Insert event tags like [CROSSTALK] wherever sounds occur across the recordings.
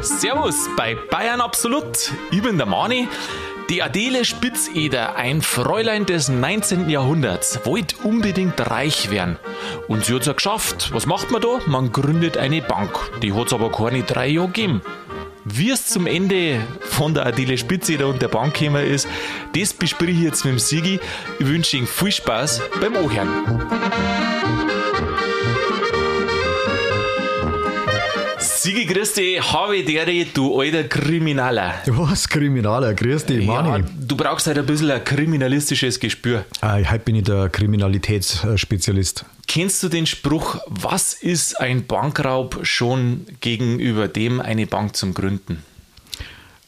Servus bei Bayern Absolut. Ich bin der Mani. Die Adele Spitzeder, ein Fräulein des 19. Jahrhunderts, wollte unbedingt reich werden. Und sie hat es ja geschafft. Was macht man da? Man gründet eine Bank. Die hat es aber keine drei Jahre gegeben. Wie es zum Ende von der Adele Spitzeder und der Bank gekommen ist, das bespreche ich jetzt mit dem Sigi. Ich wünsche Ihnen viel Spaß beim Ohren. Grüß dich, habe Dere, du alter Kriminaler. Was, Kriminaler? Grüß dich, Mani. Ja, du brauchst halt ein bisschen ein kriminalistisches Gespür. Ah, heute bin ich der Kriminalitätsspezialist. Kennst du den Spruch, was ist ein Bankraub schon gegenüber dem, eine Bank zum Gründen?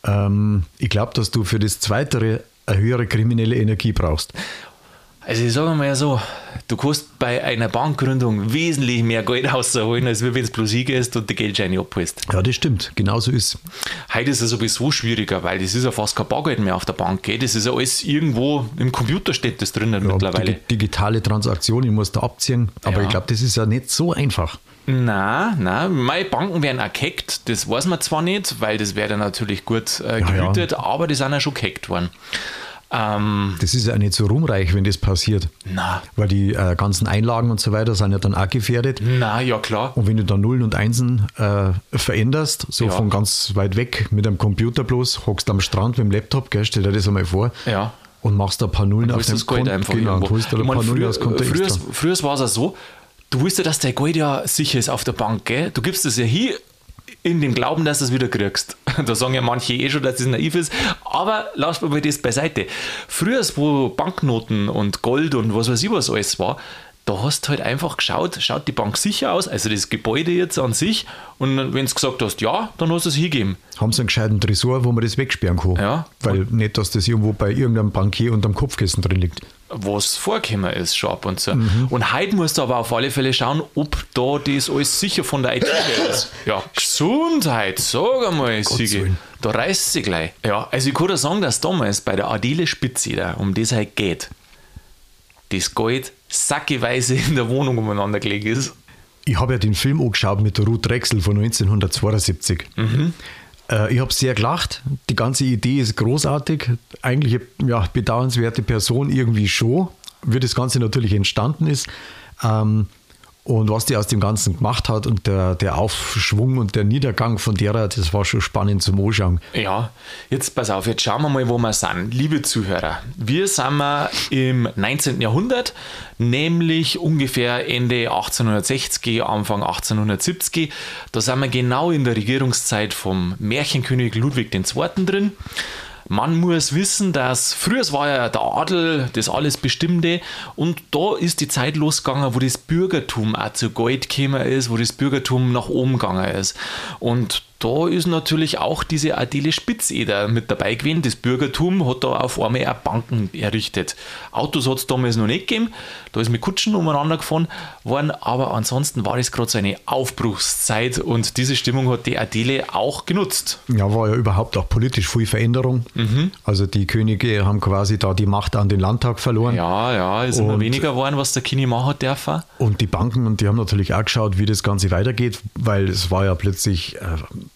Ähm, ich glaube, dass du für das Zweite eine höhere kriminelle Energie brauchst. Also ich sage mal so, du kannst bei einer Bankgründung wesentlich mehr Geld rausholen, als wenn es bloß hingehst und die Geldscheine abholst. Ja, das stimmt. Genauso ist Heute ist es sowieso schwieriger, weil das ist ja fast kein Bargeld mehr auf der Bank. Gell? Das ist ja alles irgendwo im Computer steht das drinnen ja, mittlerweile. Digitale Transaktion, ich muss da abziehen. Aber Ja. ich glaube, das ist ja nicht so einfach. Na, na, meine Banken werden auch gehackt, das weiß man zwar nicht, weil das wäre dann natürlich gut äh, Ja, ja. gehütet, aber die sind ja schon gehackt worden. Ähm, Das ist ja nicht so ruhmreich, wenn das passiert. na, Weil die äh, ganzen Einlagen und so weiter sind ja dann auch gefährdet. na, ja klar. Und wenn du da Nullen und Einsen äh, veränderst, so Ja. von ganz weit weg mit einem Computer bloß, hockst am Strand mit dem Laptop, gell, stell dir das einmal vor, Ja. und machst da ein paar Nullen auf dem Konto. einfach genau, irgendwo. holst da ein paar Nullen früher, aus Konto früher, früher war es ja so, du wusstest, dass dein Geld ja sicher ist auf der Bank, gell? Du gibst es ja hier in dem Glauben, dass du es wieder kriegst. [LAUGHS] Da sagen ja manche eh schon, dass das naiv ist, aber lass mal das beiseite. Früher, wo Banknoten und Gold und was weiß ich was alles war, da hast du halt einfach geschaut, schaut die Bank sicher aus, also das Gebäude jetzt an sich, und wenn du gesagt hast, ja, dann hast du es hingegeben. Haben sie einen gescheiten Tresor, wo man das wegsperren kann. Ja. Weil nicht, dass das irgendwo bei irgendeinem Bankier unterm Kopfkissen drin liegt. was vorgekommen ist, schon ab und zu. Mhm. Und heute musst du aber auf alle Fälle schauen, ob da das alles sicher von der IT ist. [LAUGHS] Ja, Gesundheit, sag einmal, Sigi. Da reißt sie gleich. Ja, also ich kann dir sagen, dass damals bei der Adele Spitzeder, um das halt geht, das Geld sackeweise in der Wohnung umeinander gelegt ist. Ich habe ja den Film angeschaut mit der Ruth Drexel von 1972. Äh, ich habe sehr gelacht. Die ganze Idee ist großartig. Eigentlich ja, bedauernswerte Person irgendwie schon, wie das Ganze natürlich entstanden ist. Ähm, und was die aus dem Ganzen gemacht hat und der, der Aufschwung und der Niedergang von derer, das war schon spannend zum Anschauen. Ja, jetzt pass auf, jetzt schauen wir mal, wo wir sind. Liebe Zuhörer, wir sind wir im 19. Jahrhundert, nämlich ungefähr Ende 1860, Anfang 1870. Da sind wir genau in der Regierungszeit vom Märchenkönig Ludwig II. drin. Man muss wissen, dass früher war ja der Adel das alles Bestimmte und da ist die Zeit losgegangen, wo das Bürgertum auch zu Gold gekommen ist, wo das Bürgertum nach oben gegangen ist. Und da ist natürlich auch diese Adele Spitzeder mit dabei gewesen. Das Bürgertum hat da auf einmal auch Banken errichtet. Autos hat es damals noch nicht gegeben, da ist mit Kutschen umeinander gefahren worden, aber ansonsten war es gerade so eine Aufbruchszeit und diese Stimmung hat die Adele auch genutzt. Ja, war ja überhaupt auch politisch viel Veränderung. Also die Könige haben quasi da die Macht an den Landtag verloren. Ja, ja, ist immer Und- weniger geworden, was der Kini machen dürfen. Und die Banken, und die haben natürlich auch geschaut, wie das Ganze weitergeht, weil es war ja plötzlich, äh,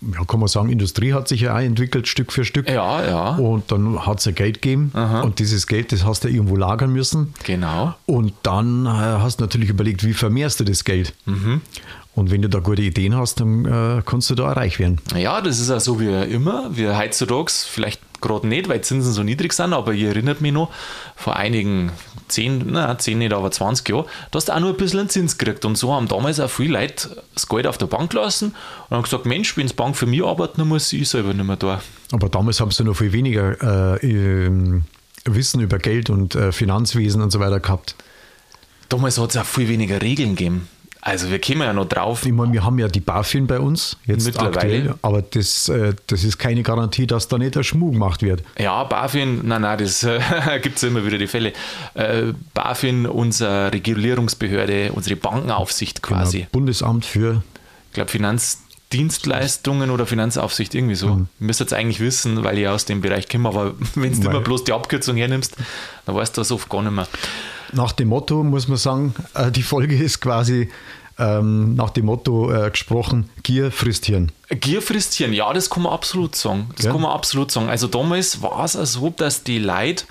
ja, kann man sagen, Industrie hat sich ja auch entwickelt, Stück für Stück. Ja, ja, Und dann hat es ja Geld gegeben. Und dieses Geld, das hast du irgendwo lagern müssen. genau. Und dann äh, hast du natürlich überlegt, wie vermehrst du das Geld? Und wenn du da gute Ideen hast, dann äh, kannst du da auch reich werden. Ja, das ist ja so wie immer. Wir heutzutage, vielleicht gerade nicht, weil die Zinsen so niedrig sind, aber ihr erinnert mich noch, vor einigen 10, na 10 nicht, aber 20 Jahren, da hast du auch nur ein bisschen einen Zins gekriegt. Und so haben damals auch viele Leute das Geld auf der Bank lassen und haben gesagt, Mensch, wenn die Bank für mich arbeitet, dann muss ich selber nicht mehr da. Aber damals haben sie noch viel weniger äh, ähm, Wissen über Geld und äh, Finanzwesen und so weiter gehabt. Damals hat es auch viel weniger Regeln gegeben. Also wir kommen ja noch drauf. Ich meine, wir haben ja die BaFin bei uns, jetzt Mittlerweile. aktuell, aber das, äh, das ist keine Garantie, dass da nicht der Schmuck gemacht wird. Ja, BaFin, nein, nein, das äh, [LAUGHS] gibt es immer wieder die Fälle. Äh, BaFin, unsere Regulierungsbehörde, unsere Bankenaufsicht quasi. Genau, Bundesamt für, Ich glaube, Finanzdienstleistungen oder Finanzaufsicht, irgendwie so. Mhm. Ihr müsst jetzt eigentlich wissen, weil ich aus dem Bereich komme, aber wenn du immer bloß die Abkürzung hernimmst, dann weißt du das oft gar nicht mehr. Nach dem Motto muss man sagen, äh, die Folge ist quasi ähm, nach dem Motto äh, gesprochen, Gier frisst Hirn. Gier frisst Hirn, ja, das kann man absolut sagen. Das Ja. kann man absolut sagen. Also damals war es so, dass die Leute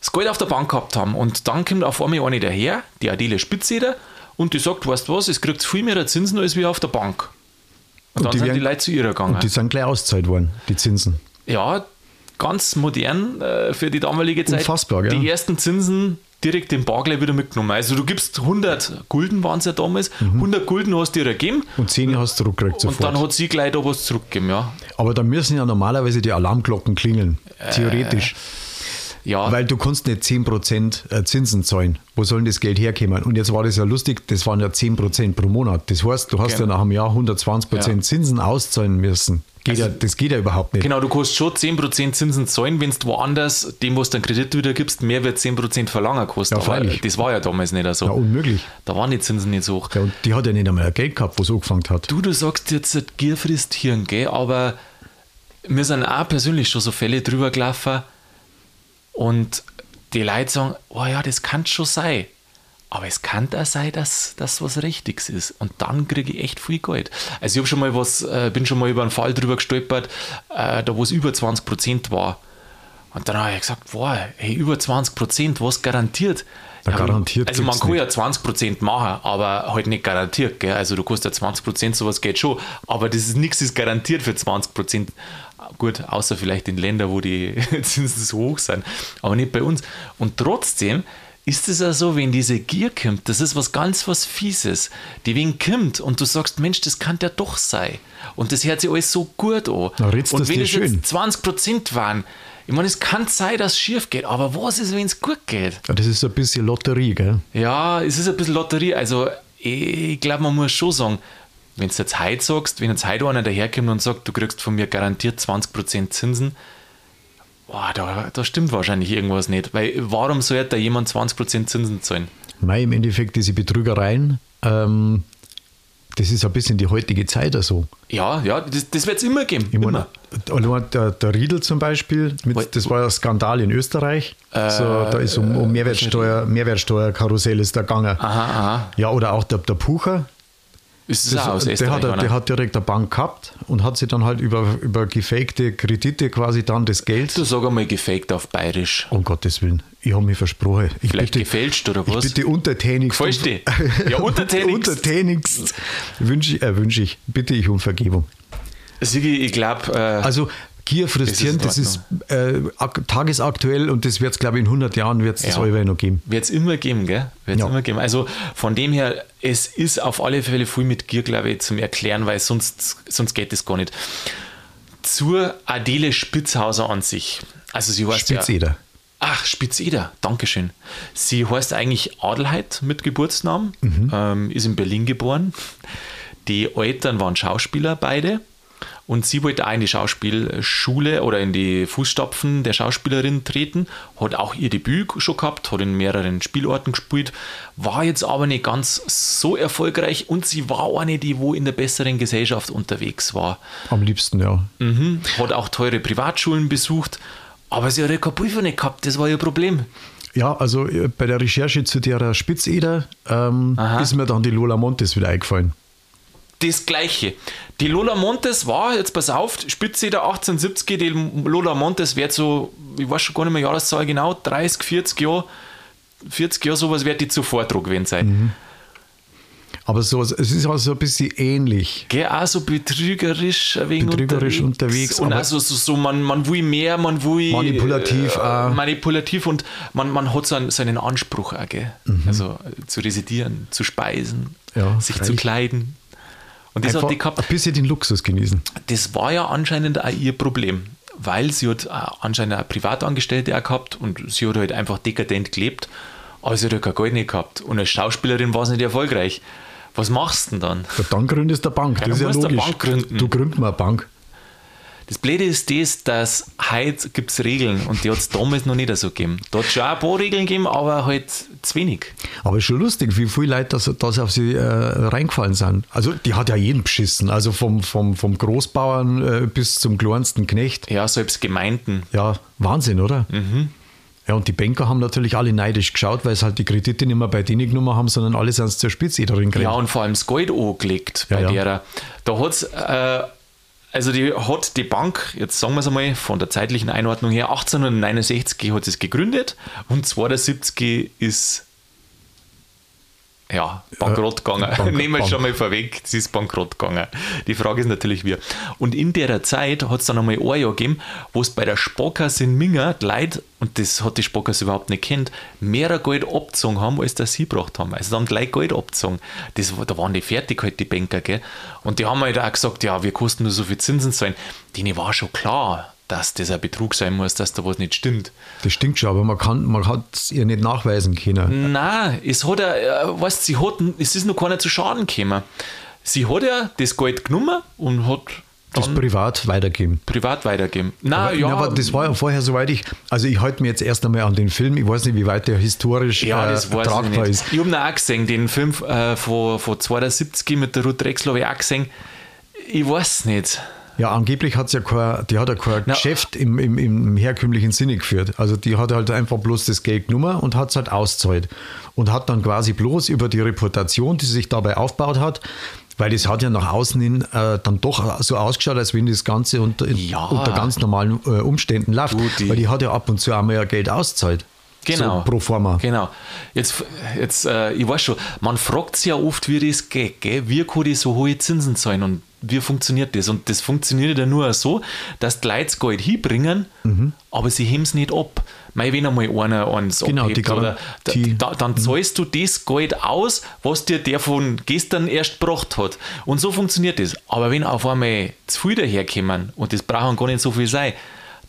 das Geld auf der Bank gehabt haben und dann kommt auf einmal eine daher, die Adele Spitzeder, und die sagt, weißt du was, es kriegt viel mehr Zinsen als wir auf der Bank. Und, Und dann die sind werden- die Leute zu ihr gegangen. Und die sind gleich auszahlt worden, die Zinsen. ja, ganz modern äh, für die damalige Zeit. Unfassbar, gell? Die ersten Zinsen direkt im Bar gleich wieder mitgenommen. Also du gibst 100 Gulden, waren es ja damals, 100 Gulden hast du ihr gegeben Und 10 hast du zurückgekriegt und Mhm. sofort. dann hat sie gleich da was zurückgegeben, ja. Aber da müssen ja normalerweise die Alarmglocken klingeln, theoretisch. Ja, Weil du kannst nicht 10% äh, Zinsen zahlen. Wo soll denn das Geld herkommen? Und jetzt war das ja lustig, das waren ja 10% pro Monat. Das heißt, du hast Genau. ja nach einem Jahr 120% Ja. Zinsen auszahlen müssen. Geht ja, das geht ja überhaupt nicht. Genau, du kannst schon 10% Zinsen zahlen, wenn du woanders dem, was du einen Kredit wieder gibst, mehr wird 10% verlangen kosten. Ja, Aber das war ja damals nicht so. Ja, unmöglich. da waren die Zinsen nicht so hoch. Ja, und die hat ja nicht einmal Geld gehabt, wo sie angefangen hat. Du, du sagst jetzt, Gier frisst Hirn, gell? aber mir sind auch persönlich schon so Fälle drüber gelaufen und die Leute sagen, oh ja, das kann schon sein. Aber es kann da sein, dass das was Richtiges ist. Und dann kriege ich echt viel Geld. Also ich habe schon mal was, äh, bin schon mal über einen Fall drüber gestolpert, äh, da wo es über 20% war. Und dann habe ich gesagt, boah, hey, über 20%, was garantiert? Na, garantiert Also man kann nicht. ja 20% machen, aber halt nicht garantiert. Gell? Also du kostet ja 20%, sowas geht schon. Aber das ist nichts ist garantiert für 20%. Gut, außer vielleicht in Ländern, wo die [LAUGHS] Zinsen so hoch sind. Aber nicht bei uns. Und trotzdem ist es ja so, wenn diese Gier kommt, das ist was ganz was Fieses, die wegen kommt und du sagst, Mensch, das kann ja doch sein. Und das hört sich alles so gut an. Na, und das wenn es schön. jetzt 20% waren, ich meine, es kann sein, dass es schief geht, aber was ist, wenn es gut geht? Ja, das ist ein bisschen Lotterie, gell? Ja, es ist ein bisschen Lotterie. Also, ich glaube, man muss schon sagen, wenn du jetzt heute sagst, wenn jetzt heute einer daherkommt und sagt, du kriegst von mir garantiert 20% Zinsen, boah, da, da stimmt wahrscheinlich irgendwas nicht. Weil warum sollte da jemand 20% Zinsen zahlen? Mei, im Endeffekt diese Betrügereien, ähm, das ist ein bisschen die heutige Zeit so. Ja, ja, das, das wird es immer geben. Ich meine, immer. allein der, der Riedel zum Beispiel, mit, das war ein Skandal in Österreich. so, da ist um, um Mehrwertsteuer, Mehrwertsteuerkarussell ist da gegangen. Aha, aha. Ja, oder auch der, der Pucher. Ist auch aus der, hat, der hat direkt eine Bank gehabt und hat sich dann halt über, über gefakte Kredite quasi dann das Geld. Du sag einmal gefaked auf Bayerisch. Um Gottes Willen, ich habe mich versprochen. Ich Vielleicht bitte, gefälscht oder ich was? bitte untertänigst. Gefällst dir? Ja, [LAUGHS] untertänigst. untertänigst wünsche ich, äh, wünsche ich, bitte ich um Vergebung. Sigi, ich glaube, äh, Also Gier frisst Das ist das äh, ak- tagesaktuell und das wird es, glaube ich, in 100 Jahren wird es das Ja. allweil noch geben. Wird es immer geben, gell? Wird's Ja. immer geben. Also von dem her, es ist auf alle Fälle viel mit Gier, glaube ich, zum Erklären, weil sonst, sonst geht es gar nicht. Zur Adele Spitzhauser an sich. Also sie heißt ja, Spitzeder. Ach, Spitzeder, Dankeschön. Sie heißt eigentlich Adelheid mit Geburtsnamen, ähm, ist in Berlin geboren. Die Eltern waren Schauspieler, beide. Und sie wollte auch in die Schauspielschule oder in die Fußstapfen der Schauspielerin treten, hat auch ihr Debüt schon gehabt, hat in mehreren Spielorten gespielt, war jetzt aber nicht ganz so erfolgreich und sie war eine, die wo in der besseren Gesellschaft unterwegs war. Am liebsten, ja. Mhm. Hat auch teure Privatschulen besucht, aber sie hat ja kein Prüfer nicht gehabt, das war ihr Problem. Ja, also äh, bei der Recherche zu der Spitzeder ähm, ist mir dann die Lola Montes wieder eingefallen. Das gleiche. Die Lola Montes war, jetzt pass auf, Spitze der 1870, die Lola Montes wird so, ich weiß schon gar nicht mehr Jahreszahl genau, 30, 40 Jahre, 40 Jahre sowas wird die zuvor dran gewesen sein. Aber so, es ist auch so ein bisschen ähnlich. Gell, auch so betrügerisch wenig Betrügerisch unterwegs, Und aber- also so, so man, man will mehr, man will Manipulativ äh, auch. manipulativ und man, man hat so einen, so einen Anspruch auch, gell? Also äh, zu residieren, zu speisen, Mhm. Ja, sich zu freilich. kleiden. Und das Einfach hat die gehabt. ein bisschen den Luxus genießen. Das war ja anscheinend auch ihr Problem, weil sie hat auch anscheinend eine Privatangestellte auch gehabt und sie hat halt einfach dekadent gelebt, aber sie hat halt kein Geld nicht gehabt. Und als Schauspielerin war sie nicht erfolgreich. Was machst du denn dann? Ja, dann gründest du eine Bank. Ja, das ist ja logisch. Du gründest mal eine Bank. Das Blöde ist das, dass heute gibt es Regeln und die hat es damals noch nicht so gegeben. Da hat es schon auch ein paar Regeln gegeben, aber halt zu wenig. Aber ist schon lustig, wie viele Leute das, das auf sie äh, reingefallen sind. Also die hat ja jeden beschissen. Also vom, vom, vom Großbauern äh, bis zum kleinsten Knecht. Ja, selbst Gemeinden. Ja, Wahnsinn, oder? Mhm. Ja, und die Banker haben natürlich alle neidisch geschaut, weil es halt die Kredite nicht mehr bei denen genommen haben, sondern alle sind zur Spitze drin Ja, und vor allem das Gold angelegt bei Ja, ja. derer. Da hat's, äh, also die hat die Bank, jetzt sagen wir es einmal, von der zeitlichen Einordnung her, 1869 hat sie es gegründet. Und 72 ist ja, bankrott gegangen. Bank- Nehmen wir es Bank. schon mal vorweg, sie ist bankrott gegangen. Die Frage ist natürlich wie. Und in der Zeit hat es dann einmal ein Jahr gegeben, wo es bei der Sparkasse in Minger die Leute, und das hat die Sparkasse überhaupt nicht kennt, mehr Geld abgezogen haben, als das sie gebracht haben. Also da haben die Leute Geld abgezogen. Das, da waren die fertig halt, die Banker, gell? Und die haben halt auch gesagt, ja, wir kosten nur so viel Zinsen zahlen. Denen war schon klar, dass das ein Betrug sein muss, dass da was nicht stimmt. Das stimmt schon, aber man, kann, man hat es ihr nicht nachweisen können. Nein, es hat ja, äh, weißt, sie hat, es ist noch keiner zu Schaden gekommen. Sie hat ja das Geld genommen und hat Das privat weitergeben. privat weitergegeben. Nein, Aber, ja, aber das war ja vorher, soweit ich, also ich halte mir jetzt erst einmal an den Film, ich weiß nicht, wie weit der historisch ja, äh, tragbar nicht. ist. Ich habe ihn auch gesehen, den Film äh, von, von 72 mit der Ruth Drexler habe ich auch gesehen. Ich weiß nicht. Ja, angeblich hat ja kein, die hat ja kein Na, Geschäft im, im, im herkömmlichen Sinne geführt. Also die hat halt einfach bloß das Geld genommen und hat es halt auszahlt. Und hat dann quasi bloß über die Reputation, die sie sich dabei aufgebaut hat, weil das hat ja nach außen hin äh, dann doch so ausgeschaut, als wenn das Ganze unter, Ja. unter ganz normalen äh, Umständen läuft. Die- weil die hat ja ab und zu einmal ja Geld auszahlt. Genau. So pro forma. Genau. Jetzt, jetzt äh, ich weiß schon, man fragt sich ja oft, wie das geht, gell? wie kann ich so hohe Zinsen zahlen und wie funktioniert das? Und das funktioniert ja nur so, dass die Leute das Geld hinbringen, aber sie heben es nicht ab. Mei, wenn einmal einer eins Genau, abhebt, die oder, Garantie. da, dann zahlst du das Geld aus, was dir der von gestern erst gebracht hat. Und so funktioniert das. Aber wenn auf einmal zu viel daherkommen, und das brauchen gar nicht so viel sein,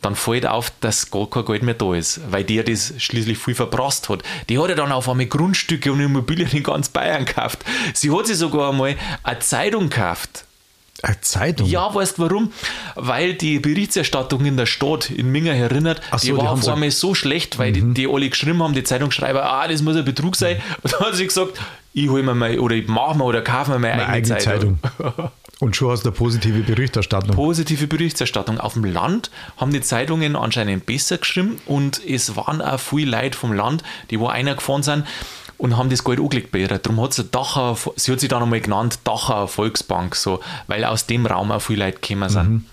dann fällt auf, dass gar kein Geld mehr da ist, weil der das schließlich viel verprasst hat. Die hat ja dann auf einmal Grundstücke und Immobilien in ganz Bayern gekauft. Sie hat sich sogar einmal eine Zeitung gekauft. Eine Zeitung? Ja, weißt du warum? Weil die Berichterstattung in der Stadt in Minger erinnert, Ach so, die die war auf so- einmal so schlecht, weil die, die alle geschrieben haben, die Zeitungsschreiber, ah, das muss ein Betrug sein. Und dann hat sie gesagt, ich hole mir mal oder ich mache mir oder kaufe mir meine, Eine eigene, eigene Zeitung. Zeitung. Und schon hast du eine positive Berichterstattung. Positive Berichterstattung. Auf dem Land haben die Zeitungen anscheinend besser geschrieben und es waren auch viele Leute vom Land, die wo einer gefahren sind und haben das Geld angelegt bei ihr. Darum hat sie Dacher, sie hat sich dann einmal genannt Dacher Volksbank, so, weil aus dem Raum auch viele Leute gekommen sind.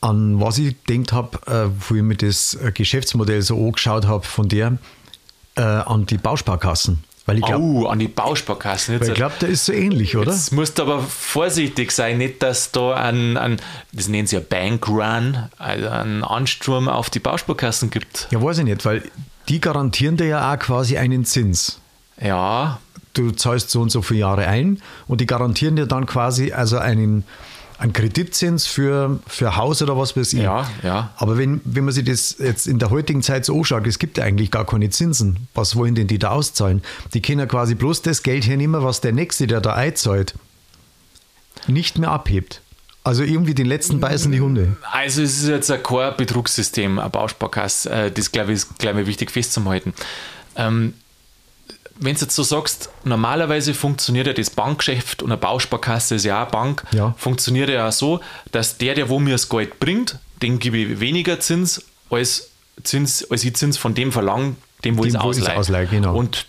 An was ich gedacht habe, äh, wo ich mir das äh, Geschäftsmodell so angeschaut habe von der, äh, an die Bausparkassen. Weil ich glaube, Au, an die Bausparkassen. Jetzt, ich glaub, der ist so ähnlich, oder? Jetzt musst du aber vorsichtig sein, nicht, dass da ein, ein das nennen sie ja Bankrun, also einen Ansturm auf die Bausparkassen gibt. Ja, weiß ich nicht, weil die garantieren dir ja auch quasi einen Zins. Ja, Du zahlst so und so viele Jahre ein und die garantieren dir dann quasi also einen, einen Kreditzins für, für Haus oder was weiß ich. Ja, ja. Aber wenn, wenn man sich das jetzt in der heutigen Zeit so anschaut, es gibt ja eigentlich gar keine Zinsen. Was wollen denn die da auszahlen? Die können ja quasi bloß das Geld hernehmen, was der Nächste, der da einzahlt, nicht mehr abhebt. Also irgendwie den letzten beißen die Hunde. Also es ist jetzt ein kein Betrugssystem, ein Bausparkasse. Äh, Das glaube ich ist glaube ich, wichtig festzuhalten. Ähm, wenn du jetzt so sagst, normalerweise funktioniert ja das Bankgeschäft und eine Bausparkasse ist ja auch eine Bank, Ja. funktioniert ja auch so, dass der, der wo mir das Geld bringt, den gebe ich weniger Zins, als, Zins, als ich Zins von dem verlange, dem wo ich es ausleihe, genau. Und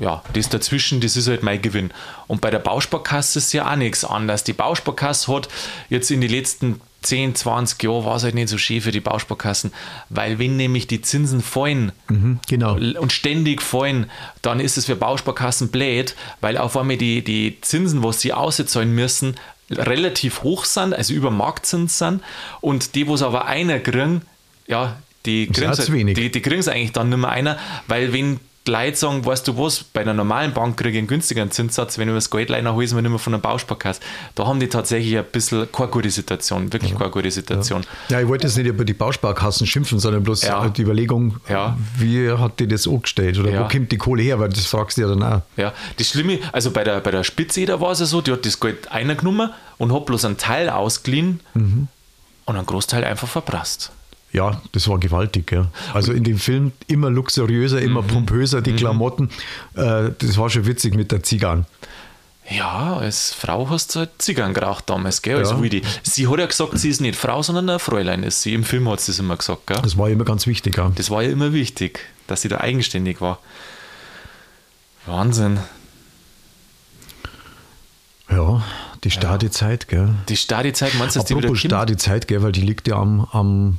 ja, das dazwischen, das ist halt mein Gewinn. Und bei der Bausparkasse ist ja auch nichts anderes. Die Bausparkasse hat jetzt in den letzten 10, 20 Jahren war es halt nicht so schön für die Bausparkassen, weil wenn nämlich die Zinsen fallen Mhm, genau. und ständig fallen, dann ist es für Bausparkassen blöd, weil auf einmal die, die Zinsen, was sie auszahlen müssen, relativ hoch sind, also über Marktzins sind und die, wo es aber einer kriegen, ja, die ist kriegen es eigentlich dann nicht mehr einer, weil wenn Leute sagen, weißt du was, bei einer normalen Bank kriege ich einen günstigeren Zinssatz, wenn ich mir das Geld leihen hole, ich mir nicht mehr von einer Bausparkasse. Da haben die tatsächlich ein bisschen keine gute Situation, wirklich keine gute Situation. Ja, ich wollte jetzt nicht über die Bausparkassen schimpfen, sondern bloß Ja. die Überlegung, Ja. wie hat die das angestellt oder Ja. wo kommt die Kohle her, weil das fragst du ja dann auch. Ja, das Schlimme, also bei der, bei der Spitze da war es ja so, die hat das Geld eingenommen und hat bloß einen Teil ausgeliehen Mhm. und einen Großteil einfach verprasst. Ja, das war gewaltig. Ja. Also in dem Film immer luxuriöser, Mhm. immer pompöser, die Klamotten. Äh, das war schon witzig mit der Zigarren. Ja, als Frau hast du halt Zigarren geraucht damals, gell, als Ja. Sie hat ja gesagt, sie ist nicht Frau, sondern ein Fräulein ist sie. Im Film hat sie es immer gesagt, gell? Das war immer ganz wichtig. Ja. Das war ja immer wichtig, dass sie da eigenständig war. Wahnsinn. ja, die Stadezeit, gell. Die Stadizeit, meinst du, dass die wieder Apropos? Stadezeit, gell, weil die liegt ja am, am,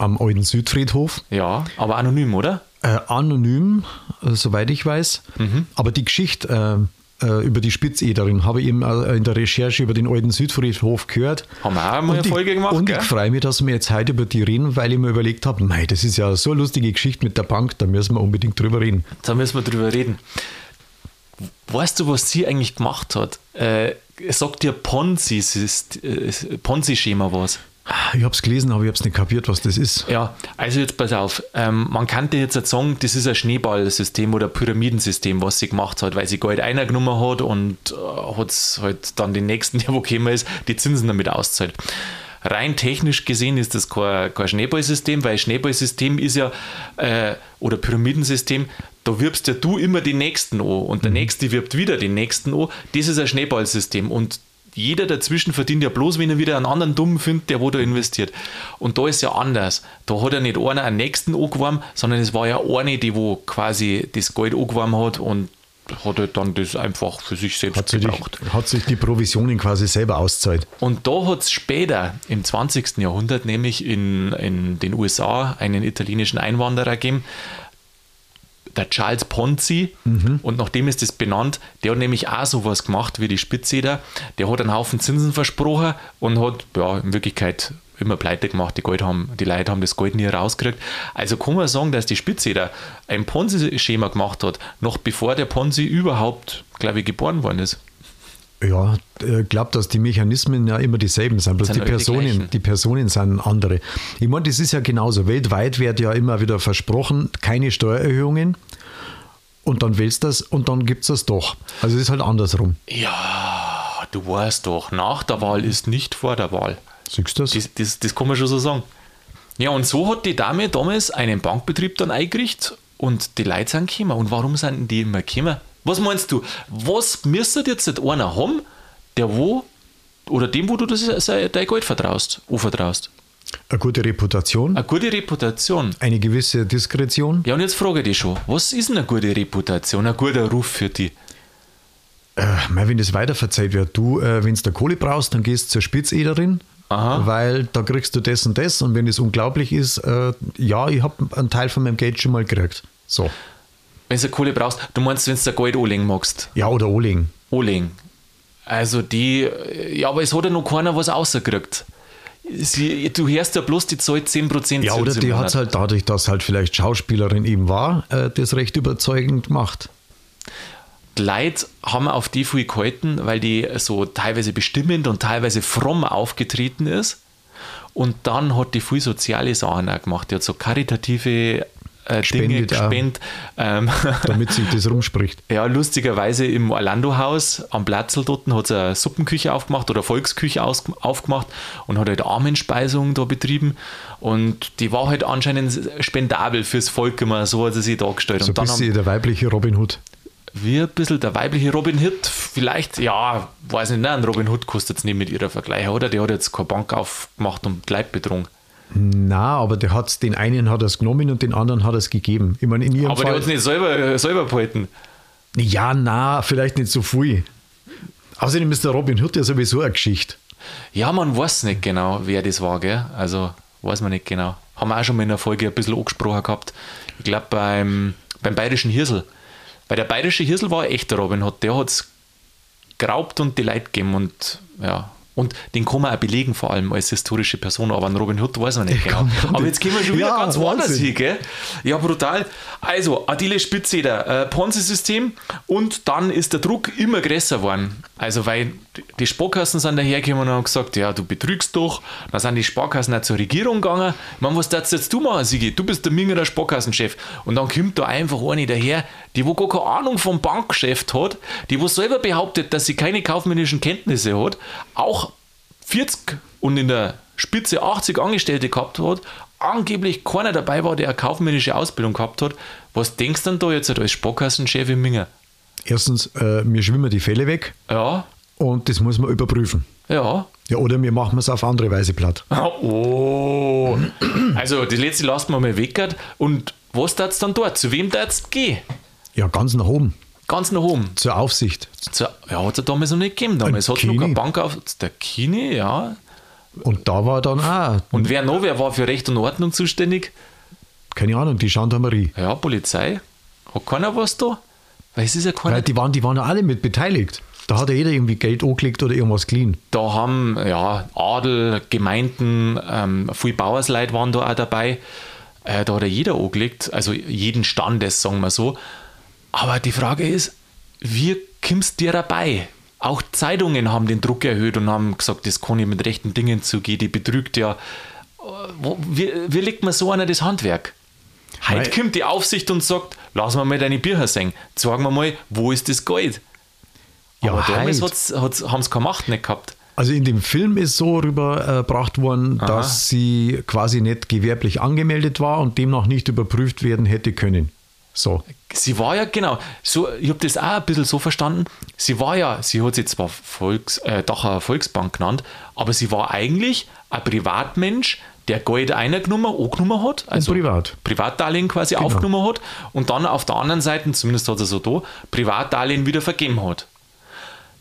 am alten Südfriedhof. Ja, aber anonym, oder? Äh, anonym, äh, soweit ich weiß. Mhm. Aber die Geschichte äh, äh, über die Spitzederin habe ich eben äh, in der Recherche über den alten Südfriedhof gehört. Haben wir auch mal eine Folge gemacht, Und gell? ich freue mich, dass wir jetzt heute über die reden, weil ich mir überlegt habe, mei, das ist ja so eine lustige Geschichte mit der Bank, da müssen wir unbedingt drüber reden. Da müssen wir drüber reden. Weißt du, was sie eigentlich gemacht hat? Äh, sagt dir Ponzi, Ponzi-Schema was? Ich habe es gelesen, aber ich habe es nicht kapiert, was das ist. Ja, also jetzt pass auf. Ähm, man könnte jetzt halt sagen, das ist ein Schneeballsystem oder Pyramidensystem, was sie gemacht hat, weil sie Geld eingenommen hat und äh, hat halt dann den nächsten, [LAUGHS] der wo gekommen ist, die Zinsen damit auszahlt. Rein technisch gesehen ist das kein, kein Schneeballsystem, weil Schneeballsystem ist ja, äh, oder Pyramidensystem, da wirbst ja du immer den nächsten an und der nächste wirbt wieder den nächsten an. Das ist ein Schneeballsystem und jeder dazwischen verdient ja bloß, wenn er wieder einen anderen Dummen findet, der wo da investiert. Und da ist ja anders. Da hat ja nicht einer einen nächsten angeworben, sondern es war ja eine, die wo quasi das Geld angeworben hat und hat halt dann das einfach für sich selbst Hat, gebraucht. die, hat sich die Provisionen quasi selber auszahlt. Und da hat es später, im 20. Jahrhundert, nämlich in, in den USA, einen italienischen Einwanderer gegeben, der Charles Ponzi, und nachdem ist das benannt, der hat nämlich auch sowas gemacht wie die Spitzeder. Der hat einen Haufen Zinsen versprochen und hat ja, in Wirklichkeit immer pleite gemacht. Die, Geld haben, die Leute haben das Geld nie rausgekriegt. Also kann man sagen, dass die Spitzeder ein Ponzi-Schema gemacht hat, noch bevor der Ponzi überhaupt, glaube ich, geboren worden ist. Ja, ich glaube, dass die Mechanismen ja immer dieselben sind, bloß Sind die die Personen, gleichen. die Personen sind andere. Ich meine, das ist ja genauso. Weltweit wird ja immer wieder versprochen, keine Steuererhöhungen. Und dann willst du das und dann gibt es das doch. Also es ist halt andersrum. Ja, du weißt doch, nach der Wahl ist nicht vor der Wahl. Siehst du das? Das, das, das kann man schon so sagen. Ja, und so hat die Dame damals einen Bankbetrieb dann eingerichtet und die Leute sind gekommen. Und warum sind die immer gekommen? Was meinst du? Was müsste jetzt nicht einer haben, der wo oder dem, wo du das, dein Geld vertraust, anvertraust? Eine gute Reputation, Eine gute Reputation. eine gewisse Diskretion. Ja, und jetzt frage ich dich schon, was ist denn eine gute Reputation, ein guter Ruf für die? Äh, wenn das weiterverzeiht wird, du, äh, wenn du Kohle brauchst, dann gehst du zur Spitzederin, Aha. weil da kriegst du das und das. Und wenn es unglaublich ist, äh, ja, ich habe einen Teil von meinem Geld schon mal gekriegt. So. Wenn du Kohle brauchst, du meinst, wenn du Geld anlegen magst. Ja, oder anlegen. anlegen. Also die, ja, aber es hat ja noch keiner was rausgekriegt. Sie, du hörst ja bloß, die zahlt 10% Ja, oder die hat es halt dadurch, dass halt vielleicht Schauspielerin eben war, äh, das recht überzeugend gemacht. Die Leute haben auf die viel gehalten, weil die so teilweise bestimmend und teilweise fromm aufgetreten ist. Und dann hat die viel soziale Sachen auch gemacht. Die hat so karitative äh, Dinge gespendet. Ähm, [LAUGHS] damit sich das rumspricht. Ja, lustigerweise im Orlando-Haus am Platzl dort hat sie eine Suppenküche aufgemacht oder Volksküche aus, aufgemacht und hat halt Armenspeisung da betrieben. Und die war halt anscheinend spendabel fürs Volk immer, so hat sie sich dargestellt. So und ein dann haben bisschen der weibliche Robin Hood. wir ein bisschen der weibliche Robin Hood, vielleicht, ja, weiß nicht, nein, Robin Hood kostet jetzt nicht mit ihrer Vergleich, oder? Die hat jetzt keine Bank aufgemacht und Leute betrogen. Na, aber der hat's, den einen hat er es genommen und den anderen hat er es gegeben. Ich meine, in ihrem Aber Fall. hat es nicht selber, äh, selber behalten. ja, na, vielleicht nicht so viel. Außerdem ist der Robin Hood ja sowieso eine Geschichte. Ja, man weiß nicht genau, wer das war, gell? Also, weiß man nicht genau. Haben wir auch schon mal in der Folge ein bisschen angesprochen gehabt. Ich glaube, beim, beim bayerischen Hirsel. Weil der bayerische Hirsel war ein echter Robin Hood. Der hat es geraubt und die Leute gegeben und ja. Und den kann man auch belegen, vor allem als historische Person, aber an Robin Hood weiß man nicht [LAUGHS] genau. Aber jetzt gehen wir schon wieder Ja, ganz woanders hin, gell? Ja, brutal. Also, Adile Spitzeder, äh, Ponzi-System und dann ist der Druck immer größer geworden. Also, weil die Sparkassen sind dahergekommen und haben gesagt, ja, du betrügst doch. Dann sind die Sparkassen auch zur Regierung gegangen. Ich meine, was darfst jetzt du machen, Sigi? Du bist der Mingerer Sparkassenchef. Und dann kommt da einfach eine daher, die wo gar keine Ahnung vom Bankgeschäft hat, die wo selber behauptet, dass sie keine kaufmännischen Kenntnisse hat, auch 40 und in der Spitze 80 Angestellte gehabt hat, angeblich keiner dabei war, der eine kaufmännische Ausbildung gehabt hat. Was denkst du denn da jetzt als Sparkassenchef im Minger? Erstens, äh, mir schwimmen die Fälle weg Ja, und das muss man überprüfen. ja. Ja, oder wir machen es auf andere Weise platt. [LAUGHS] Oh. Also, das letzte lassen wir mal weg. Und was tat's dann dort? Zu wem tat's gehen? Ja, ganz nach oben, Ganz nach oben. zur Aufsicht. Zur, ja, hat es damals noch nicht gegeben. Damals hat es noch keine. Bank auf. Der Kini, ja. Und da war dann auch, Und wer noch? Wer war für Recht und Ordnung zuständig? keine Ahnung, die Gendarmerie. Ja, Polizei. Hat keiner was da? Weil es ist ja keiner. Weil die waren, die waren ja alle mit beteiligt. Da hat ja jeder irgendwie Geld angelegt oder irgendwas geliehen. Da haben ja Adel, Gemeinden, ähm, viele Bauersleute waren da auch dabei. Äh, da hat ja jeder angelegt, also jeden Standes, sagen wir so. Aber die Frage ist, wie kommst du dir dabei? Auch Zeitungen haben den Druck erhöht und haben gesagt, das kann nicht mit rechten Dingen zugehen, die betrügt ja. Äh, wie, wie legt man so einer das Handwerk? Heute kommt die Aufsicht und sagt, lass mal mal deine Bücher sehen. Sagen wir mal, wo ist das Geld? Ja, Aber damals heute. hat's, hat's, haben sie keine Macht nicht gehabt. Also in dem Film ist so rübergebracht worden, dass sie quasi nicht gewerblich angemeldet war und demnach nicht überprüft werden hätte können. So. Sie war ja, genau, so, ich habe das auch ein bisschen so verstanden. Sie war ja, sie hat sich zwar Volks, äh, Dacher Volksbank genannt, aber sie war eigentlich ein Privatmensch, der Geld eingenommen, angenommen hat. Also privat. Privatdarlehen quasi aufgenommen hat und dann auf der anderen Seite, zumindest hat er so da, Privatdarlehen wieder vergeben hat.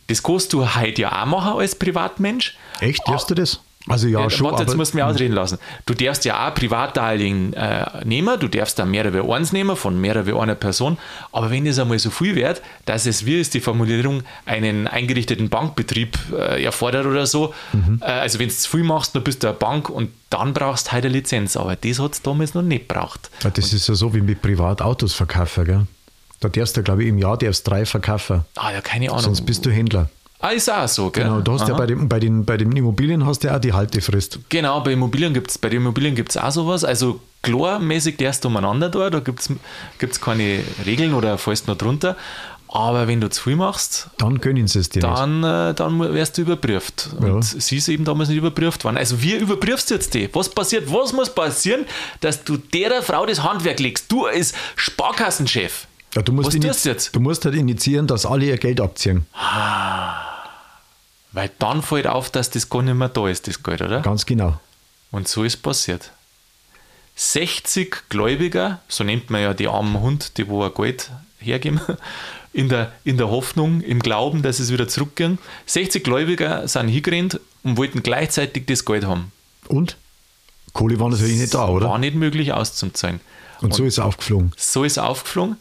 Das kannst du heute ja auch machen als Privatmensch. Echt, darfst du das? Also ja, Ja, schon. warte, jetzt musst du mich ausreden lassen. Du darfst ja auch Privatdarlehen äh, nehmen, du darfst da mehrere eins nehmen von mehrere einer Person, aber wenn es einmal so viel wird, dass es, wie ist die Formulierung, einen eingerichteten Bankbetrieb äh, erfordert oder so, Mhm. äh, also wenn du zu viel machst, dann bist du eine Bank und dann brauchst du halt eine Lizenz, aber das hat es damals noch nicht braucht. Ja, das ist ja so wie mit Privatautos verkaufen, gell? Da darfst du, glaube ich, im Jahr darfst drei verkaufen. Ah ja, keine Ahnung. Sonst bist du Händler. Ah, ist auch so, gell? Genau, du hast ja Aha. bei, dem, bei, den, bei den Immobilien hast du ja auch die Haltefrist. Genau, bei Immobilien gibt's, bei den Immobilien gibt es auch sowas. Also klarmäßig darfst du umeinander da, da gibt es keine Regeln oder fällst noch drunter. Aber wenn du zu viel machst, Dann gönnen sie es dir nicht. dann, äh, dann mu- wirst du überprüft. Ja. Und sie ist eben damals nicht überprüft worden. Also wie überprüfst du jetzt die? Was passiert? Was muss passieren, dass du der Frau das Handwerk legst? Du als Sparkassenchef. Ja, du, musst Was tust jetzt? du musst halt initiieren, dass alle ihr Geld abziehen. Weil dann fällt auf, dass das gar nicht mehr da ist, das Geld, oder? Ganz genau. Und so ist passiert. 60 Gläubiger, so nennt man ja die armen Hund, die wo ein Geld hergeben, [LAUGHS] in der, in der Hoffnung, im Glauben, dass es wieder zurückgehen. 60 Gläubiger sind hingerannt und wollten gleichzeitig das Geld haben. Und? Kohle war natürlich nicht da, oder? War nicht möglich auszuzahlen. Und so ist er aufgeflogen. So ist er aufgeflogen.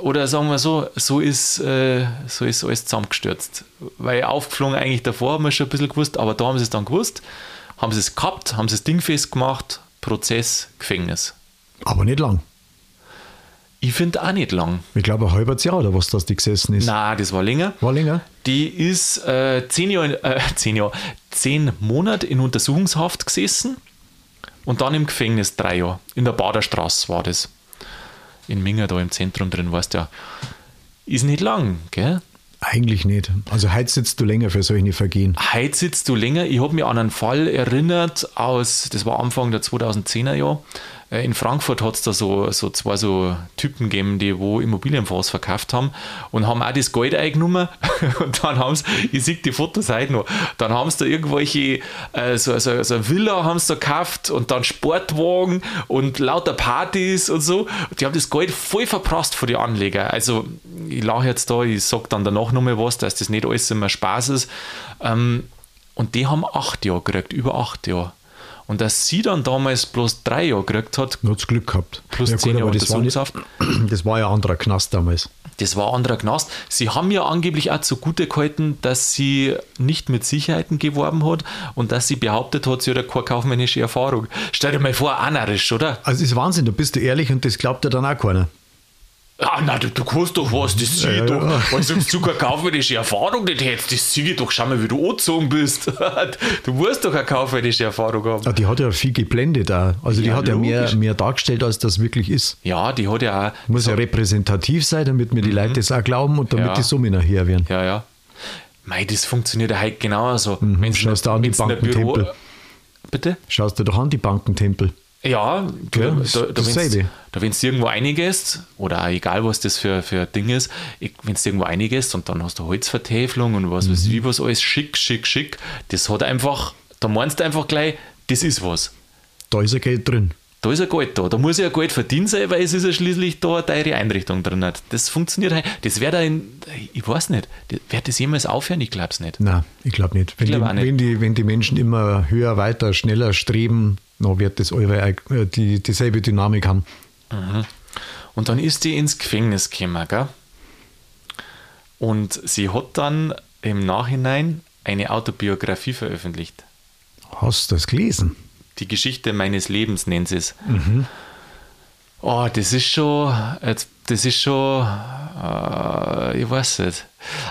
Oder sagen wir so, so ist, äh, so ist alles zusammengestürzt. Weil aufgeflogen eigentlich davor haben wir schon ein bisschen gewusst, aber da haben sie es dann gewusst, haben sie es gehabt, haben sie das Ding festgemacht, Prozess, Gefängnis. Aber nicht lang. Ich finde auch nicht lang. Ich glaube, ein halbes Jahr oder was das die gesessen ist. Na, das war länger. War länger? Die ist äh, zehn Jahre, äh, [LAUGHS] zehn Jahre, zehn Monate in Untersuchungshaft gesessen und dann im Gefängnis drei Jahre. In der Baderstraße war das. In Minger, da im Zentrum drin, weißt du ja. Ist nicht lang, gell? Eigentlich nicht. Also heute sitzt du länger für solche Vergehen. Heute sitzt du länger. Ich habe mich an einen Fall erinnert aus, das war Anfang der 2010er Jahre. Äh, In Frankfurt hat es da so, so zwei so Typen gegeben, die wo Immobilienfonds verkauft haben und haben auch das Geld eingenommen [LAUGHS] und dann haben sie, ich sehe die Fotos heute noch, dann haben sie da irgendwelche, äh, so, so, so eine Villa haben sie da gekauft und dann Sportwagen und lauter Partys und so. Die haben das Geld voll verprasst von den Anlegern. Also ich lache jetzt da, ich sage dann danach nochmal was, dass das nicht alles immer Spaß ist. Ähm, und die haben acht Jahre gekriegt, über acht Jahre. Und dass sie dann damals bloß drei Jahre gekriegt hat, hat's Glück gehabt. Plus zehn aber Jahre das war, nicht, Untersuchungshaft. das war ja ein anderer Knast damals. das war ein anderer Knast. Sie haben ja angeblich auch zugute gehalten, dass sie nicht mit Sicherheiten geworben hat und dass sie behauptet hat, sie hat ja keine kaufmännische Erfahrung. Stell dir mal vor, anarisch, oder? Also es ist Wahnsinn, da bist du ehrlich und das glaubt dir dann auch keiner. Ah, na, du, du kannst doch was, das sehe ich Ja, doch. ja. Wenn du keine kaufmännische Erfahrung nicht hättest, das sehe ich doch. Schau mal, wie du angezogen bist. [LAUGHS] Du musst doch eine kaufmännische Erfahrung haben. Ah, die hat ja viel geblendet auch. Also die Ja, hat ja mehr, logisch. mehr dargestellt, als das wirklich ist. Ja, die hat ja auch. Muss ja repräsentativ sein, damit mir die Leute das auch glauben und damit Mhm. Ja. die Summen nachher werden. Ja, ja. Mei, das funktioniert ja heute genauso. Mhm, Wenn's schaust du an die Bankentempel. Bitte? Schaust du doch an, die Bankentempel. Ja, Ja, da, da, da, wenn du irgendwo eingehst, oder egal was das für, für ein Ding ist, wenn du irgendwo eingehst und dann hast du Holzvertäfelung und was weiß Mhm. ich, was alles schick, schick, schick, das hat einfach, da meinst du einfach gleich, das ist was. Da ist ja Geld drin. Da ist ja Geld da. Da muss ja Geld verdient sein, weil es ist ja schließlich da eine teure Einrichtung drin. Das funktioniert halt. Das wäre da in, ich weiß nicht, wird das jemals aufhören? Ich glaube es nicht. Nein, ich glaube nicht. Wenn, glaub die, nicht. Wenn, die, wenn die Menschen immer höher, weiter, schneller streben, dann wird das eure, äh, die, dieselbe Dynamik haben. Und dann ist die ins Gefängnis gekommen, gell? Und sie hat dann im Nachhinein eine Autobiografie veröffentlicht. Hast du das gelesen? Die Geschichte meines Lebens nennt sie es. Oh, das ist schon, das ist schon, äh, ich weiß nicht.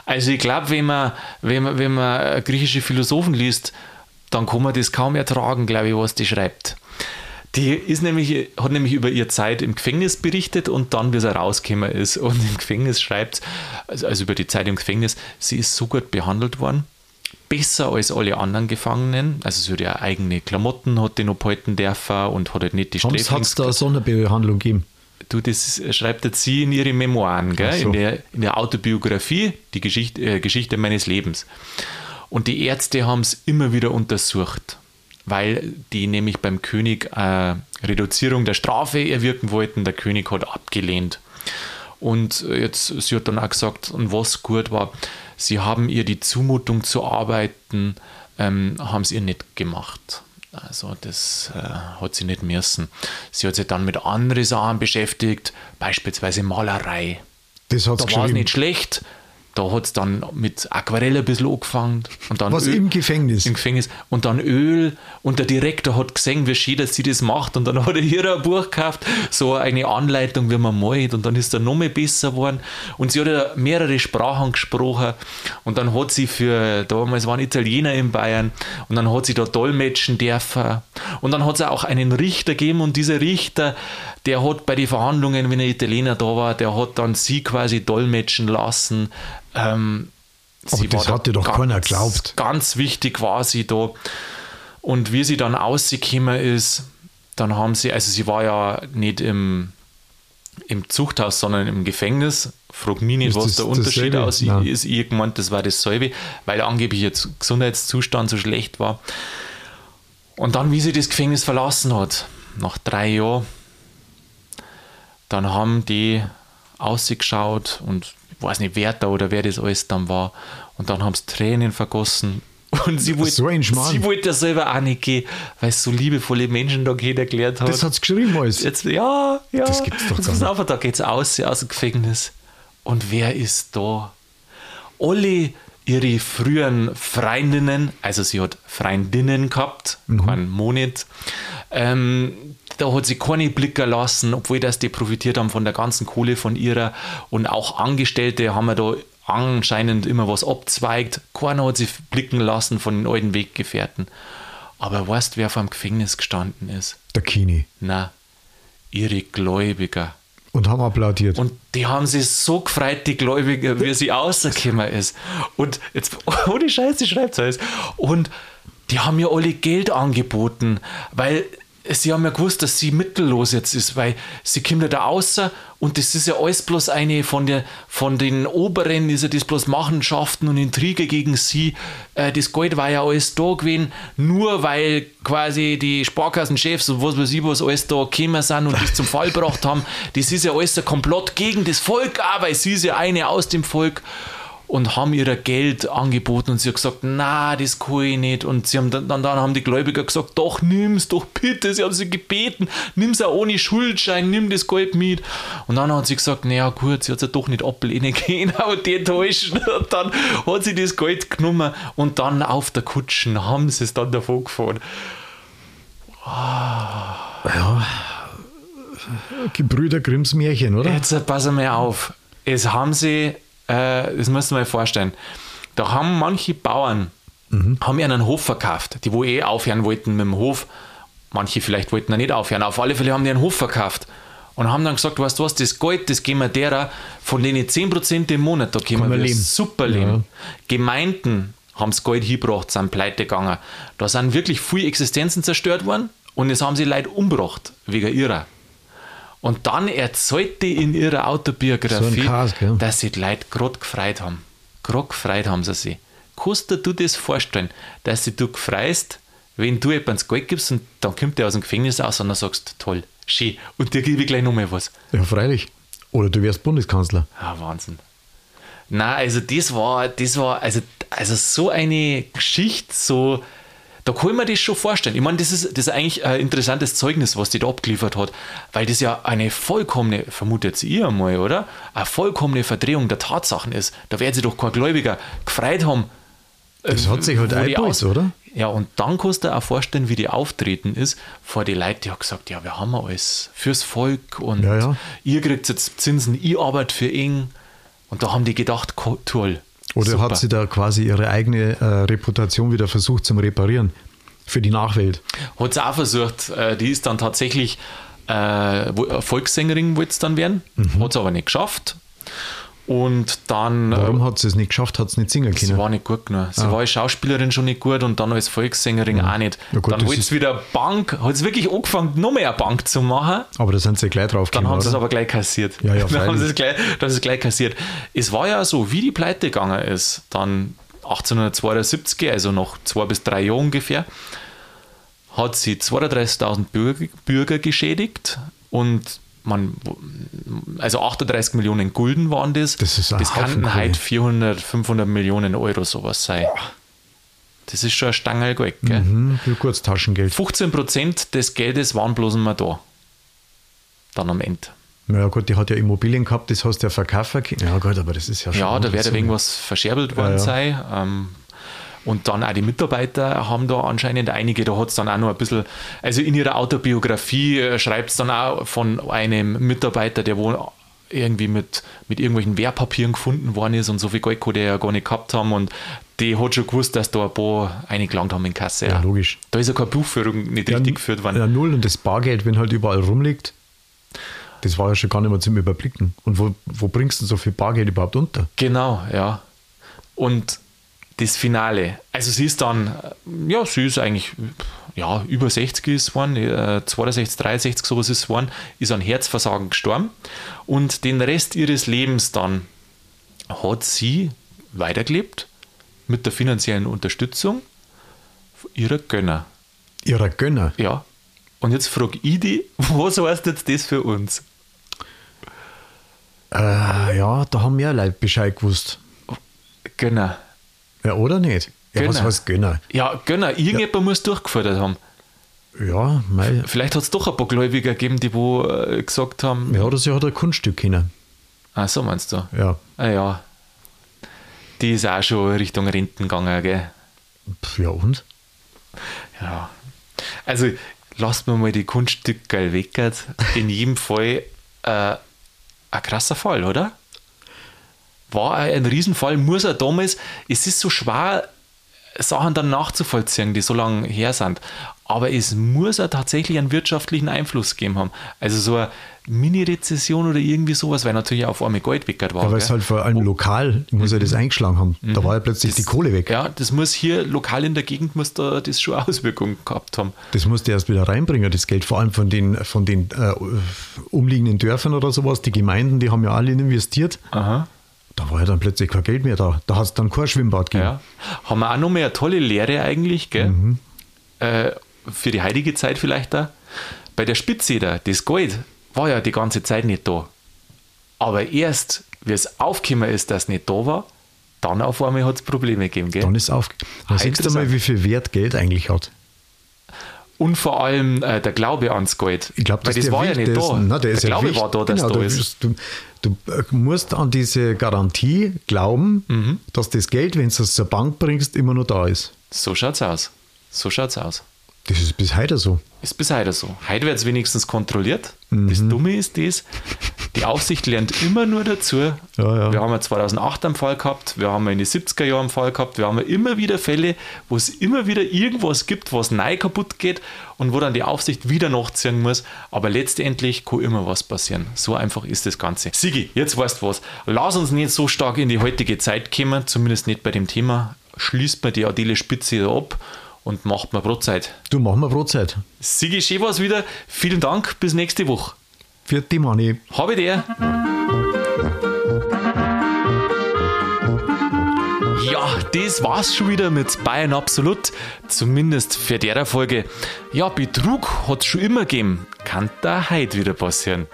Also ich glaube, wenn man, wenn, man, wenn man griechische Philosophen liest, dann kann man das kaum ertragen, glaube ich, was die schreibt. Die ist nämlich, hat nämlich über ihre Zeit im Gefängnis berichtet und dann, wie sie rausgekommen ist. [LAUGHS] Und im Gefängnis schreibt, also, also über die Zeit im Gefängnis, sie ist so gut behandelt worden, besser als alle anderen Gefangenen. Also sie hat ja eigene Klamotten, hat die noch behalten dürfen und hat halt nicht die Hat es da eine Sonderbehandlung gegeben? Du, das schreibt jetzt sie in ihre Memoiren, gell? So. in, der, in der Autobiografie, die Geschichte, äh, Geschichte meines Lebens. Und die Ärzte haben es immer wieder untersucht, weil die nämlich beim König äh, Reduzierung der Strafe erwirken wollten. Der König hat abgelehnt. Und jetzt, sie hat dann auch gesagt, und was gut war, sie haben ihr die Zumutung zu arbeiten, ähm, haben sie ihr nicht gemacht. Also das äh, hat sie nicht müssen. Sie hat sich dann mit anderen Sachen beschäftigt, beispielsweise Malerei. Das hat Da war es nicht schlecht. Da hat es dann mit Aquarell ein bisschen angefangen. Und dann Was Öl- im Gefängnis? Im Gefängnis. Und dann Öl. Und der Direktor hat gesehen, wie schön, dass sie das macht. Und dann hat er ihr ein Buch gekauft, so eine Anleitung, wie man malt. Und dann ist er noch mehr besser geworden. Und sie hat ja mehrere Sprachen gesprochen. Und dann hat sie für, damals waren Italiener in Bayern. Und dann hat sie da dolmetschen dürfen. Und dann hat es auch einen Richter gegeben. Und dieser Richter, der hat bei den Verhandlungen, wenn ein Italiener da war, der hat dann sie quasi dolmetschen lassen. Ähm, Aber das war hat dir doch keiner geglaubt. Ganz wichtig war sie da. Und wie sie dann rausgekommen ist, dann haben sie, also sie war ja nicht im, im Zuchthaus, sondern im Gefängnis. Frag mich nicht, Ist was das der Unterschied aus Nein. ist. Ich gemeint, das war dasselbe, weil angeblich ihr Gesundheitszustand so schlecht war. Und dann, wie sie das Gefängnis verlassen hat, nach drei Jahren, dann haben die ausgeschaut und ich weiß nicht, wer da oder wer das alles dann war. Und dann haben sie Tränen vergossen. [LAUGHS] Und sie wollte, So ein Schmarrn. sie wollte ja selber auch nicht gehen, weil es so liebevolle Menschen da kennengelernt hat. Das hat es geschrieben alles. Jetzt, ja, ja. Das gibt's doch gar nicht. auf, da geht's aus, aus dem Gefängnis. Und wer ist da? Alle ihre früheren Freundinnen, also sie hat Freundinnen gehabt, Mhm. keinen Monat, ähm, da hat sie keine Blicker lassen, obwohl das die profitiert haben von der ganzen Kohle von ihrer und auch Angestellte haben wir da anscheinend immer was abzweigt. Keiner hat sie blicken lassen von den alten Weggefährten. Aber weißt wer vor dem Gefängnis gestanden ist? Der Kini. Na, ihre Gläubiger. Und haben applaudiert. Und die haben sich so gefreut, die Gläubiger, wie sie rausgekommen ist. Und jetzt, [LAUGHS] ohne Scheiß, die schreibt es alles. Und die haben mir alle Geld angeboten, weil sie haben ja gewusst, dass sie mittellos jetzt ist, weil sie kommt ja da außer und das ist ja alles bloß eine von, der, von den Oberen, ist ja das bloß Machenschaften und Intrige gegen sie. Äh, das Geld war ja alles da gewesen, nur weil quasi die Sparkassenchefs und was weiß ich, was alles da gekommen sind und das zum [LAUGHS] Fall gebracht haben. Das ist ja alles ein Komplott gegen das Volk, aber sie ist ja eine aus dem Volk und haben ihr Geld angeboten und sie hat gesagt, na, das kann ich nicht. Und sie haben dann, dann, haben die Gläubiger gesagt, doch, nimm's doch bitte. Sie haben sie gebeten, nimm's auch ohne Schuldschein, nimm das Geld mit. Und dann hat sie gesagt, naja gut, sie hat es ja doch nicht ablehnen [LAUGHS] können, aber die enttäuschen. [LAUGHS] Und dann hat sie das Geld genommen und dann auf der Kutschen haben sie es dann davon gefahren. Gebrüder Grimms Märchen, oder? Jetzt passen wir auf. Es haben sie, äh, das müssen wir mal vorstellen, da haben manche Bauern haben ihnen einen Hof verkauft, die wo eh aufhören wollten mit dem Hof. Manche vielleicht wollten er nicht aufhören. Auf alle Fälle haben die einen Hof verkauft und haben dann gesagt, weißt du was, das Geld, das geben wir derer, von denen 10% im Monat, da können wir leben. super leben. Gemeinden haben das Geld hingebracht, sind pleite gegangen. Da sind wirklich viele Existenzen zerstört worden Und es haben sie Leute umgebracht, wegen ihrer. Und dann erzählt die in ihrer Autobiografie, So Chaos, dass sie die Leute gerade gefreut haben. Gerade gefreut haben sie sich. Kannst du dir das vorstellen, dass sie du gefreust, wenn du jemandem Geld gibst und dann kommt der aus dem Gefängnis aus und dann sagst, toll, schön, und dir gebe ich gleich nochmal was. Ja, freilich. Oder du wärst Bundeskanzler. Ah, Wahnsinn. Na, also das war, das war, also, also so eine Geschichte, so, da kann mir das schon vorstellen. Ich meine, das ist, das ist eigentlich ein interessantes Zeugnis, was die da abgeliefert hat, weil das ja eine vollkommene, vermutet sie ihr einmal, oder? Eine vollkommene Verdrehung der Tatsachen ist. Da werden sie doch kein Gläubiger gefreut haben. Das hat sich halt eingebaut, oder? Ja, und dann kannst du dir auch vorstellen, wie die auftreten ist vor die Leute, die haben gesagt, ja, wir haben alles fürs Volk und Ja, ja. ihr kriegt jetzt Zinsen, ich arbeite für ihn. Und da haben die gedacht, toll. Oder super. hat sie da quasi ihre eigene äh, Reputation wieder versucht zum Reparieren? Für die Nachwelt. Hat sie auch versucht. Äh, die ist dann tatsächlich äh, Volkssängerin, wollte es dann werden. Mhm. Hat es aber nicht geschafft. Und dann. Warum Äh, hat sie es nicht geschafft? Hat sie nicht singen sie können? war nicht gut genug. Sie war als Schauspielerin schon nicht gut und dann als Volkssängerin auch nicht. Ja gut, dann das wollte ist- sie wieder Bank, hat es wirklich angefangen, noch mehr Bank zu machen. Aber da sind sie gleich drauf Dann haben sie es aber gleich kassiert. Ja, ja, [LAUGHS] dann haben sie es gleich, dann ist es gleich kassiert. Es war ja so, wie die Pleite gegangen ist, dann 1872, also noch zwei bis drei Jahre ungefähr, hat sie 32.000 Bürger, Bürger geschädigt und man, also 38 Millionen Gulden waren das. Das ist ein das Kohle. heute 400, 500 Millionen Euro sowas sein. Das ist schon ein Stangerl Geld, gell? Mhm, für Kurztaschengeld. 15% des Geldes waren bloß mal da. Dann am Ende. Na ja, gut, die hat ja Immobilien gehabt, das hast du ja verkaufen können. Ja, gut, aber das ist ja schon. Ja, da Summe. irgendwas verscherbelt worden Ja, ja. sein. Ähm, und dann auch die Mitarbeiter haben da anscheinend einige, da hat es dann auch noch ein bisschen, also in ihrer Autobiografie äh, schreibt es dann auch von einem Mitarbeiter, der wo irgendwie mit, mit irgendwelchen Wertpapieren gefunden worden ist und so viel Geld kann der ja gar nicht gehabt haben und die hat schon gewusst, dass da ein paar eingelangt haben in Kasse. Ja, logisch. Da ist ja keine Buchführung nicht richtig geführt worden. Ja, null und das Bargeld, wenn halt überall rumliegt, das war ja schon gar nicht mehr zum Überblicken. Und wo, wo bringst du so viel Bargeld überhaupt unter? Genau, ja. Und das Finale, also sie ist dann, äh, ja, sie ist eigentlich, ja, über 60 ist geworden, äh, 62, 63, sowas ist geworden, ist an Herzversagen gestorben und den Rest ihres Lebens dann hat sie weitergelebt mit der finanziellen Unterstützung ihrer Gönner. Ihrer Gönner. Ja. Und jetzt frage ich die, [LAUGHS] was heißt jetzt das für uns? Äh, ja, da haben mehr Leute Bescheid gewusst. Gönner. Ja, oder nicht? Ja, was Gönner. heißt Gönner? Ja, Gönner. Irgendjemand muss durchgefordert haben. Ja, mei, Vielleicht hat es doch ein paar Gläubiger gegeben, die wo äh, gesagt haben, ja, oder sie hat ein Kunststück können. ah, so meinst du? Ja. Ah ja. Die ist auch schon Richtung Renten gegangen, gell? Pff, ja, und? Ja. Also, lasst mir mal die Kunststücke weg. In jedem Fall äh, ein krasser Fall, oder? War ein Riesenfall, muss er damals, es ist so schwer, Sachen dann nachzuvollziehen, die so lange her sind. Aber es muss ja tatsächlich einen wirtschaftlichen Einfluss gegeben haben. Also so eine Mini-Rezession oder irgendwie sowas, weil natürlich auf einmal Geld weg war. Ja, weil es halt vor allem lokal, muss ja das eingeschlagen haben. Da war ja plötzlich die Kohle weg. Mhm. Ja, das muss hier lokal in der Gegend muss da das schon Auswirkungen gehabt haben. Das musste erst wieder reinbringen, das Geld, vor allem von den, von den äh, umliegenden Dörfern oder sowas. Die Gemeinden, die haben ja alle investiert. Aha. Da war ja dann plötzlich kein Geld mehr da. Da hat es dann kein Schwimmbad gegeben. Ja. Haben wir auch noch mal eine tolle Lehre eigentlich, gell? Mhm. Äh, für die heutige Zeit vielleicht da. Bei der Spitze da, das Gold war ja die ganze Zeit nicht da. Aber erst, wie es aufgekommen ist, dass es nicht da war, dann auf einmal hat es Probleme gegeben, gell? Dann ist auf. Dann Ah, siehst du mal, wie viel Wert Geld eigentlich hat. Und vor allem äh, der Glaube ans Gold. Ich glaube, das der war ja nicht ist. da. Na, der, ja Glaube wichtig. war da, dass genau, da du, ist. Du, du äh, musst an diese Garantie glauben, Mhm. dass das Geld, wenn du es zur Bank bringst, immer noch da ist. So schaut's aus. So schaut's aus. Das ist bis heute so. Ist bis heute so. Heute wird es wenigstens kontrolliert. Mhm. Das Dumme ist das, die Aufsicht lernt immer nur dazu. Ja, ja. Wir haben ja 2008 einen Fall gehabt, wir haben ja in den 70er Jahren einen Fall gehabt, wir haben ja immer wieder Fälle, wo es immer wieder irgendwas gibt, was neu kaputt geht und wo dann die Aufsicht wieder nachziehen muss. Aber letztendlich kann immer was passieren. So einfach ist das Ganze. Sigi, jetzt weißt du was. Lass uns nicht so stark in die heutige Zeit kommen, zumindest nicht bei dem Thema. Schließt man die Adele Spitze ab und macht mir Brotzeit. Du mach mal Brotzeit. Sigi, schön war's wieder. Vielen Dank, bis nächste Woche. Für die Money. Habe der. Ja, das war's schon wieder mit Bayern Absolut. Zumindest für der Folge. Ja, Betrug hat's schon immer gegeben. Kann da heute wieder passieren.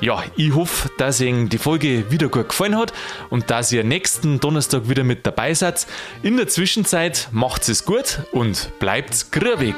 Ja, ich hoffe, dass Ihnen die Folge wieder gut gefallen hat und dass ihr nächsten Donnerstag wieder mit dabei seid. In der Zwischenzeit macht's es gut und bleibt's grübig.